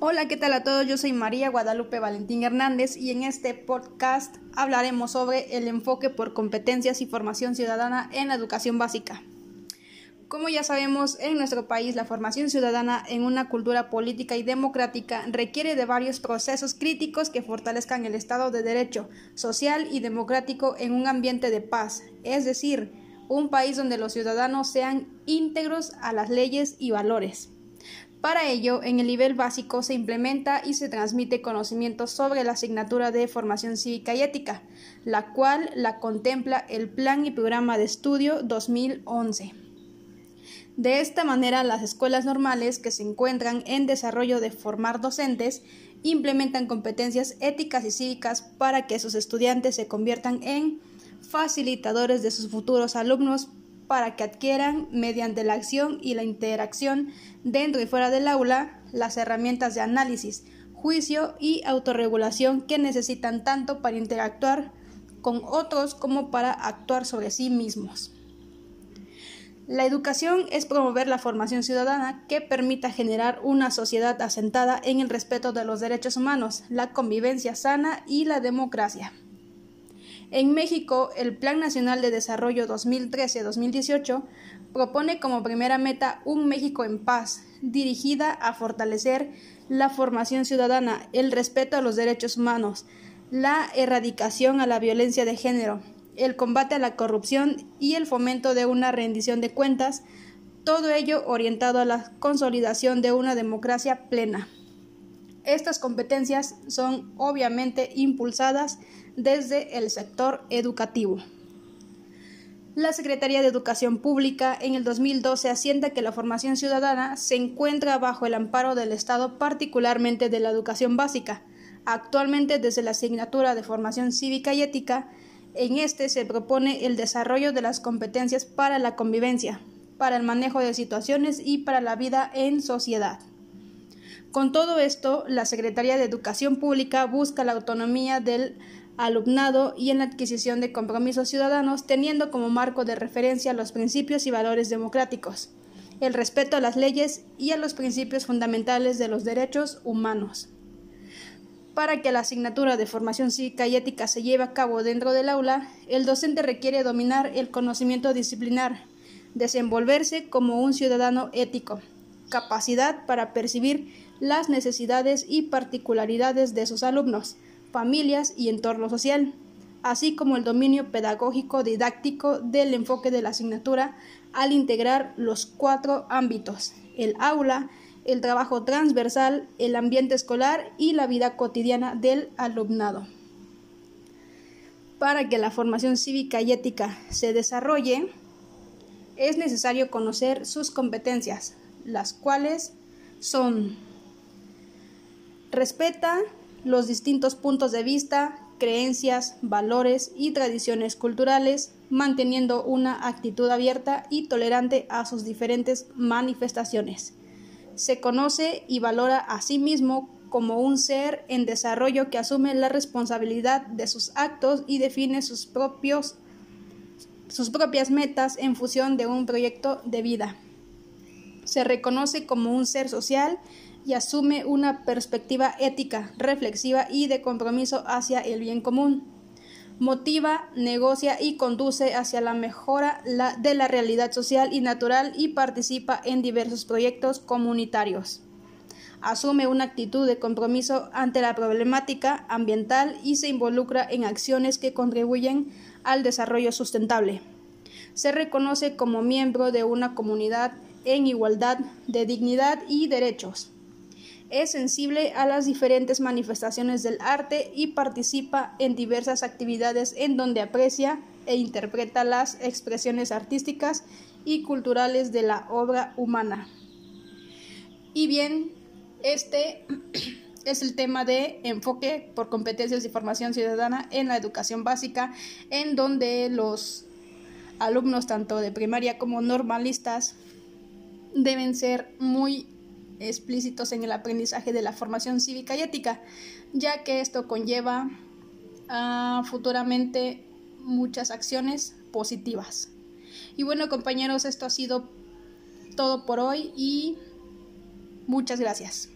Hola, ¿qué tal a todos? Yo soy María Guadalupe Valentín Hernández y en este podcast hablaremos sobre el enfoque por competencias y formación ciudadana en la educación básica. Como ya sabemos, en nuestro país la formación ciudadana en una cultura política y democrática requiere de varios procesos críticos que fortalezcan el Estado de Derecho social y democrático en un ambiente de paz, es decir, un país donde los ciudadanos sean íntegros a las leyes y valores. Para ello, en el nivel básico se implementa y se transmite conocimiento sobre la asignatura de formación cívica y ética, la cual la contempla el Plan y Programa de Estudio 2011. De esta manera, las escuelas normales que se encuentran en desarrollo de formar docentes implementan competencias éticas y cívicas para que sus estudiantes se conviertan en facilitadores de sus futuros alumnos para que adquieran, mediante la acción y la interacción dentro y fuera del aula, las herramientas de análisis, juicio y autorregulación que necesitan tanto para interactuar con otros como para actuar sobre sí mismos. La educación es promover la formación ciudadana que permita generar una sociedad asentada en el respeto de los derechos humanos, la convivencia sana y la democracia. En México, el Plan Nacional de Desarrollo 2013-2018 propone como primera meta un México en paz, dirigida a fortalecer la formación ciudadana, el respeto a los derechos humanos, la erradicación a la violencia de género, el combate a la corrupción y el fomento de una rendición de cuentas, todo ello orientado a la consolidación de una democracia plena. Estas competencias son obviamente impulsadas desde el sector educativo. La Secretaría de Educación Pública en el 2012 asienta que la formación ciudadana se encuentra bajo el amparo del Estado, particularmente de la educación básica. Actualmente, desde la asignatura de formación cívica y ética, en este se propone el desarrollo de las competencias para la convivencia, para el manejo de situaciones y para la vida en sociedad. Con todo esto, la Secretaría de Educación Pública busca la autonomía del alumnado y en la adquisición de compromisos ciudadanos, teniendo como marco de referencia los principios y valores democráticos, el respeto a las leyes y a los principios fundamentales de los derechos humanos. Para que la asignatura de formación cívica y ética se lleve a cabo dentro del aula, el docente requiere dominar el conocimiento disciplinar, desenvolverse como un ciudadano ético, capacidad para percibir las necesidades y particularidades de sus alumnos, familias y entorno social, así como el dominio pedagógico didáctico del enfoque de la asignatura al integrar los cuatro ámbitos, el aula, el trabajo transversal, el ambiente escolar y la vida cotidiana del alumnado. Para que la formación cívica y ética se desarrolle, es necesario conocer sus competencias, las cuales son respeta los distintos puntos de vista, creencias, valores y tradiciones culturales, manteniendo una actitud abierta y tolerante a sus diferentes manifestaciones. Se conoce y valora a sí mismo como un ser en desarrollo que asume la responsabilidad de sus actos y define sus, propios, sus propias metas en función de un proyecto de vida. Se reconoce como un ser social y asume una perspectiva ética, reflexiva y de compromiso hacia el bien común. Motiva, negocia y conduce hacia la mejora de la realidad social y natural y participa en diversos proyectos comunitarios. Asume una actitud de compromiso ante la problemática ambiental y se involucra en acciones que contribuyen al desarrollo sustentable. Se reconoce como miembro de una comunidad en igualdad de dignidad y derechos es sensible a las diferentes manifestaciones del arte y participa en diversas actividades en donde aprecia e interpreta las expresiones artísticas y culturales de la obra humana. Y bien, este es el tema de enfoque por competencias y formación ciudadana en la educación básica, en donde los alumnos tanto de primaria como normalistas deben ser muy explícitos en el aprendizaje de la formación cívica y ética, ya que esto conlleva a futuramente muchas acciones positivas. Y bueno, compañeros, esto ha sido todo por hoy y muchas gracias.